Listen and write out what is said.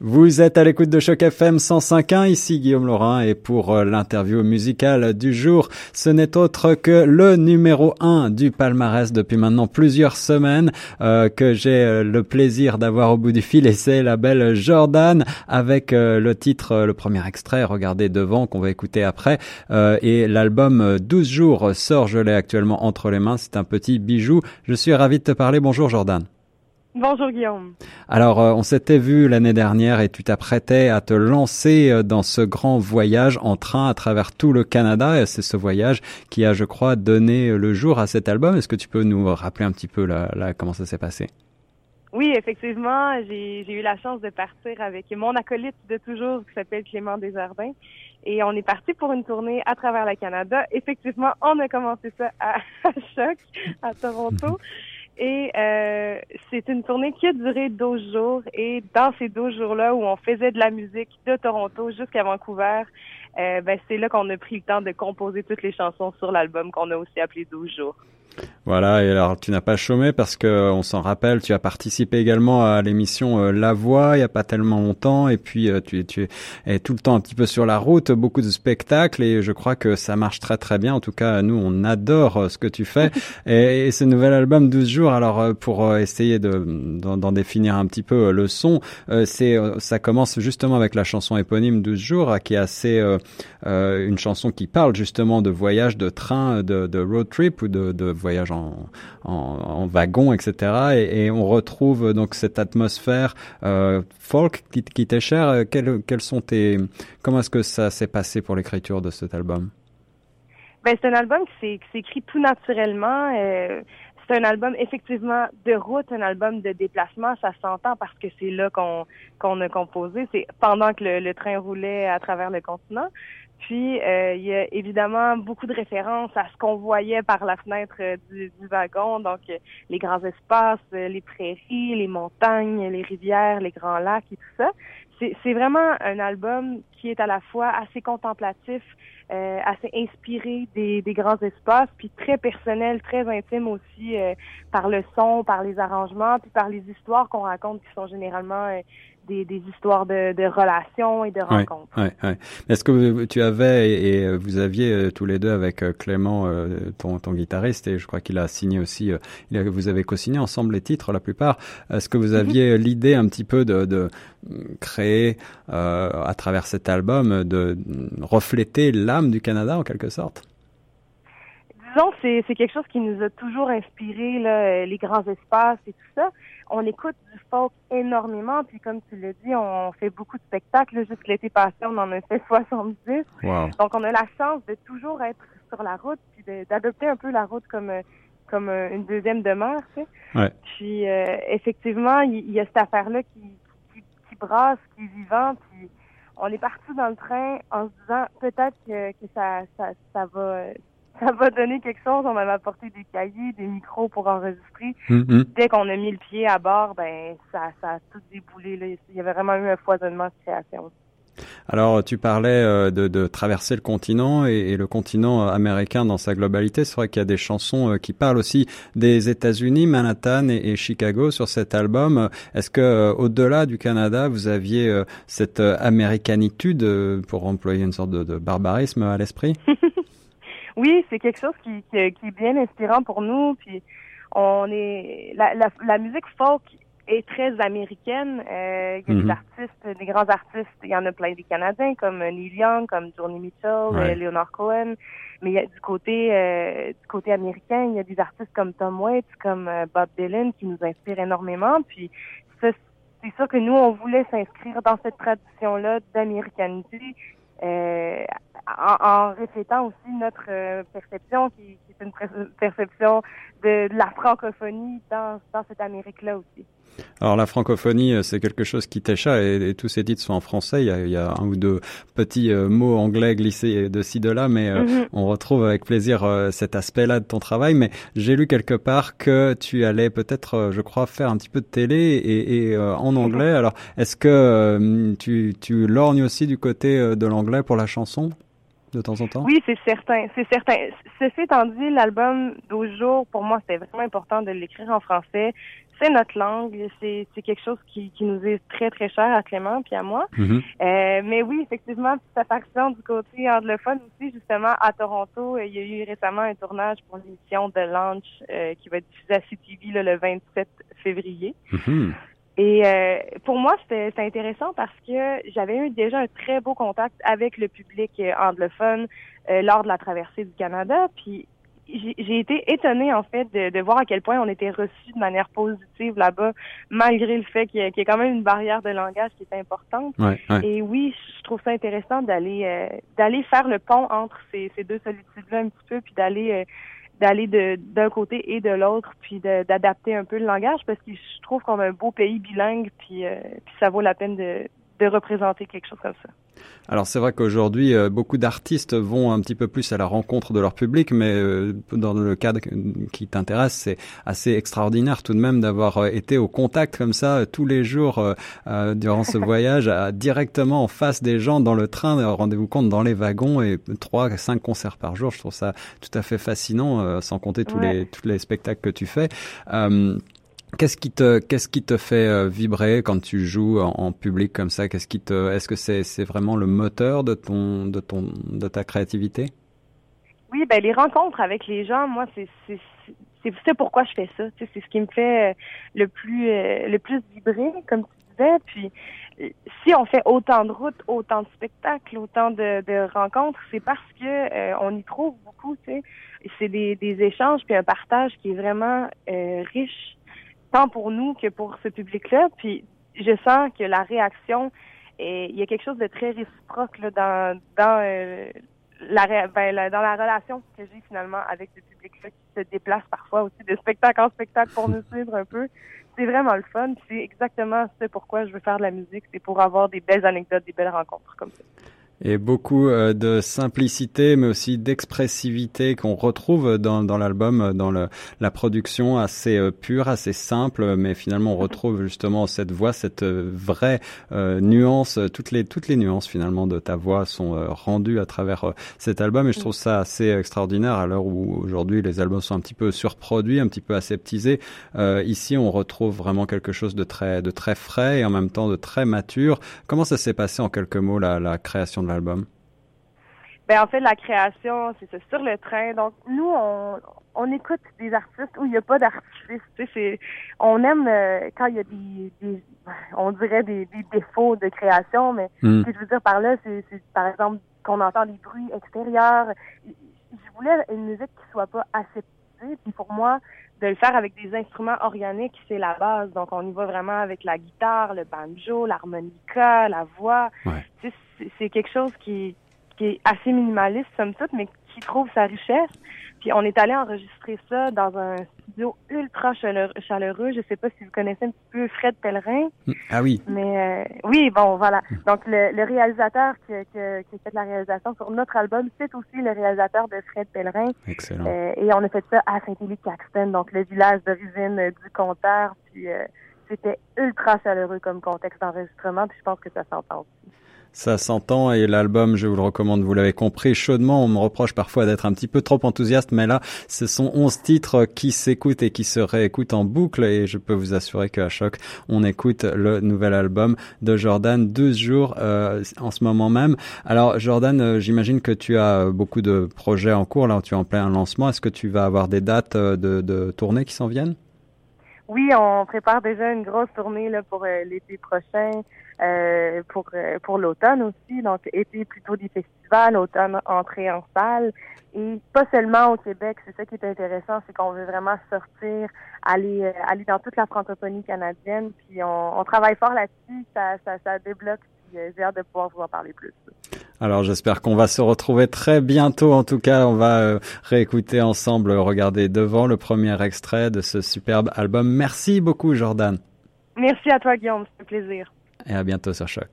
Vous êtes à l'écoute de Choc FM 105.1, ici Guillaume Laurin et pour euh, l'interview musicale du jour, ce n'est autre que le numéro 1 du palmarès depuis maintenant plusieurs semaines euh, que j'ai euh, le plaisir d'avoir au bout du fil et c'est la belle Jordan avec le titre, le premier extrait, regardez devant qu'on va écouter après et l'album 12 jours sort, je l'ai actuellement entre les mains, c'est un petit bijou. Je suis ravi de te parler, bonjour Jordan. Bonjour Guillaume. Alors, euh, on s'était vu l'année dernière et tu t'apprêtais à te lancer euh, dans ce grand voyage en train à travers tout le Canada. Et c'est ce voyage qui a, je crois, donné le jour à cet album. Est-ce que tu peux nous rappeler un petit peu là, comment ça s'est passé? Oui, effectivement, j'ai eu la chance de partir avec mon acolyte de toujours qui s'appelle Clément Desjardins. Et on est parti pour une tournée à travers le Canada. Effectivement, on a commencé ça à, à Choc, à Toronto. Et euh, c'est une tournée qui a duré 12 jours. Et dans ces 12 jours-là où on faisait de la musique de Toronto jusqu'à Vancouver, euh, ben, c'est là qu'on a pris le temps de composer toutes les chansons sur l'album qu'on a aussi appelé 12 jours. Voilà, et alors tu n'as pas chômé parce que on s'en rappelle, tu as participé également à l'émission euh, La Voix il y a pas tellement longtemps et puis euh, tu, tu es tout le temps un petit peu sur la route, beaucoup de spectacles et je crois que ça marche très très bien. En tout cas, nous on adore euh, ce que tu fais et, ce nouvel album 12 jours. Alors pour essayer de d'en définir un petit peu le son, c'est ça commence justement avec la chanson éponyme 12 jours qui est assez une chanson qui parle justement de voyage, de train, de, de road trip ou de, de voyage en en, wagon, etc. Et, on retrouve donc cette atmosphère euh, folk qui, qui t'est chère. Euh, quels, sont tes, comment est-ce que ça s'est passé pour l'écriture de cet album? Ben, c'est un album qui s'écrit tout naturellement. Euh, c'est un album effectivement de route, un album de déplacement. Ça s'entend parce que c'est là qu'on qu'on a composé. C'est pendant que le, train roulait à travers le continent. Puis euh, il y a évidemment beaucoup de références à ce qu'on voyait par la fenêtre euh, du, du, wagon, donc euh, les grands espaces, les prairies, les montagnes, les rivières, les grands lacs et tout ça. C'est vraiment un album qui est à la fois assez contemplatif, assez inspiré des, des, grands espaces, puis très personnel, très intime aussi par le son, par les arrangements, puis par les histoires qu'on raconte qui sont généralement des, histoires de, relations et de rencontres. Est-ce que tu avais et vous aviez euh, tous les deux avec euh, Clément, euh, ton, ton guitariste, et je crois qu'il a signé aussi, vous avez co-signé ensemble les titres la plupart. Est-ce que vous mhm. aviez l'idée un petit peu de, de créer à travers cet album, de refléter l'âme du Canada en quelque sorte? Disons, c'est quelque chose qui nous a toujours inspiré, là, les grands espaces et tout ça on écoute du folk énormément, puis comme tu l'as dit, on fait beaucoup de spectacles. Juste l'été passé, on en a fait 70. Donc, on a la chance de toujours être sur la route, puis d'adopter un peu la route comme comme une deuxième demeure, tu sais. Puis, euh, effectivement, il y, a cette affaire-là qui, qui, qui, brasse, qui est vivante, puis on est parti dans le train en se disant peut-être que, que ça, ça, ça va ça va donner quelque chose. On m'avait apporté des cahiers, des micros pour enregistrer. Mm-hmm. Dès qu'on a mis le pied à bord, ben ça, ça a tout déboulé. Là. Il y avait vraiment eu un foisonnement de création. Alors, tu parlais euh, de, de, traverser le continent et, le continent euh, américain dans sa globalité. C'est vrai qu'il y a des chansons euh, qui parlent aussi des États-Unis, Manhattan et, Chicago sur cet album. Est-ce que, au-delà du Canada, vous aviez cette américanitude, pour employer une sorte de, de barbarisme à l'esprit? oui, c'est quelque chose qui, qui, est bien inspirant pour nous. Puis on est la, la, la musique folk est très américaine. Euh, il y a des mhm. artistes, des grands artistes. Il y en a plein des Canadiens comme Neil Young, comme Johnny Mitchell, euh, Leonard Cohen. Mais il y a, du côté euh, du côté américain, il y a des artistes comme Tom Waits, comme Bob Dylan qui nous inspirent énormément. Puis c'est sûr que nous, on voulait s'inscrire dans cette tradition-là d'américanité euh, en, en, reflétant aussi notre euh, perception, qui, qui, est une perception de, de la francophonie dans, dans cette Amérique-là aussi. Alors la francophonie, euh, c'est quelque chose qui t'échappe et, et, tous ces titres sont en français. Il y a, il y a un ou deux petits euh, mots anglais glissés de ci de là, mais mm-hmm. on retrouve avec plaisir cet aspect-là de ton travail. Mais j'ai lu quelque part que tu allais peut-être, je crois, faire un petit peu de télé et, et en anglais. Alors est-ce que tu, tu lorgnes aussi du côté de l'anglais pour la chanson? De temps en temps? Oui, c'est certain, c'est certain. Ceci étant dit, l'album 12 jours, pour moi, c'était vraiment important de l'écrire en français. c'est notre langue, c'est quelque chose qui, qui nous est très très cher à Clément puis à moi. Mhm. Euh, mais oui, effectivement, ça faction du côté anglophone aussi, justement à Toronto, il y a eu récemment un tournage pour l'émission de Launch euh, qui va être diffusée à CTV là, le 27 février. Mhm. Et euh, pour moi, c'était intéressant parce que j'avais eu déjà un très beau contact avec le public euh, anglophone euh, lors de la traversée du Canada. Puis j'ai été étonnée en fait de, de, voir à quel point on était reçu de manière positive là-bas, malgré le fait qu'il y, qu, a quand même une barrière de langage qui est importante. Ouais, ouais. Et oui, je trouve ça intéressant d'aller euh, d'aller faire le pont entre ces, ces deux solitudes-là un petit peu, puis d'aller euh, d'aller d'un côté et de l'autre, puis d'adapter un peu le langage, parce que je trouve qu'on a un beau pays bilingue, puis, euh, puis ça vaut la peine de, de représenter quelque chose comme ça. Alors c'est vrai qu'aujourd'hui, euh, beaucoup d'artistes vont un petit peu plus à la rencontre de leur public, mais euh, dans le cadre qui t'intéresse, c'est assez extraordinaire tout de même d'avoir euh, été au contact comme ça tous les jours euh, durant ce voyage, à, directement en face des gens dans le train, rendez-vous compte dans les wagons et trois, cinq concerts par jour. Je trouve ça tout à fait fascinant, sans compter tous Ouais. les tous les spectacles que tu fais. Qu'est-ce qui te qu'est-ce qui te fait euh, vibrer quand tu joues en, public comme ça? Qu'est-ce qui te est-ce que c'est vraiment le moteur de ton de ton de ta créativité? Oui, ben les rencontres avec les gens, moi c'est c'est c'est pourquoi je fais ça. Tu sais, c'est ce qui me fait euh, le plus euh, le plus vibrer, comme tu disais. Puis si on fait autant de routes, autant de spectacles, autant de, rencontres, c'est parce que on y trouve beaucoup. Tu sais, c'est des, des échanges puis un partage qui est vraiment riche tant pour nous que pour ce public-là. Puis je sens que la réaction, est, il y a quelque chose de très réciproque là, dans, dans, euh, la, ben, la, dans la relation que j'ai finalement avec ce public-là qui se déplace parfois aussi de spectacle en spectacle pour nous suivre un peu. C'est vraiment le fun. C'est exactement ce pourquoi je veux faire de la musique. C'est pour avoir des belles anecdotes, des belles rencontres comme ça et beaucoup euh, de simplicité, mais aussi d'expressivité qu'on retrouve dans, dans l'album, dans le, la production assez euh, pure, assez simple, mais finalement on retrouve justement cette voix, cette euh, vraie nuance, toutes les toutes les nuances finalement de ta voix sont rendues à travers cet album, et je trouve ça assez extraordinaire à l'heure où aujourd'hui les albums sont un petit peu surproduits, un petit peu aseptisés. ici, on retrouve vraiment quelque chose de très de très frais et en même temps de très mature. Comment ça s'est passé en quelques mots la, la création de l'album? Ben en fait la création, c'est ça, sur le train. Donc nous on, on écoute des artistes où il n'y a pas c'est on aime euh, quand il y a des, des on dirait des, des, défauts de création, mais mm. ce que je veux dire par là, c'est par exemple qu'on entend des bruits extérieurs. Je voulais une musique qui soit pas aseptisée. Puis pour moi, de le faire avec des instruments organiques, c'est la base. Donc on y va vraiment avec la guitare, le banjo, l'harmonica, la voix. Ouais. C'est quelque chose qui qui est assez minimaliste somme toute, mais qui trouve sa richesse. Puis on est allé enregistrer ça dans un studio ultra chaleureux. Je sais pas si vous connaissez un petit peu Fred Pellerin. Ah oui. Mais euh, oui, bon, voilà. Donc le, le réalisateur qui, qui, qui, a fait la réalisation sur notre album, c'est aussi le réalisateur de Fred Pellerin. Excellent. Euh, et on a fait ça à Saint-Élie-Caxton, donc le village d'origine euh, du compteur. Puis euh, c'était ultra chaleureux comme contexte d'enregistrement. Puis je pense que ça s'entend aussi. Ça s'entend et l'album, je vous le recommande, vous l'avez compris chaudement. On me reproche parfois d'être un petit peu trop enthousiaste, mais là, ce sont 11 titres qui s'écoutent et qui se réécoutent en boucle et je peux vous assurer qu'à Choc, on écoute le nouvel album de Jordan 12 jours euh, en ce moment même. Alors Jordan, euh, j'imagine que tu as beaucoup de projets en cours, là tu es en plein lancement. Est-ce que tu vas avoir des dates de, de tournée qui s'en viennent? Oui, on prépare déjà une grosse tournée là, pour euh, l'été prochain, euh, pour euh, pour l'automne aussi. Donc, été plutôt des festivals, automne entrée en salle. Et pas seulement au Québec, c'est ça qui est intéressant, c'est qu'on veut vraiment sortir, aller euh, aller dans toute la francophonie canadienne. Puis on, on travaille fort là-dessus, ça, ça, ça débloque. J'ai hâte de pouvoir vous en parler plus. Alors j'espère qu'on va se retrouver très bientôt. En tout cas, on va euh, réécouter ensemble, regarder devant le premier extrait de ce superbe album. Merci beaucoup Jordan. Merci à toi Guillaume, c'est un plaisir. Et à bientôt sur Choc.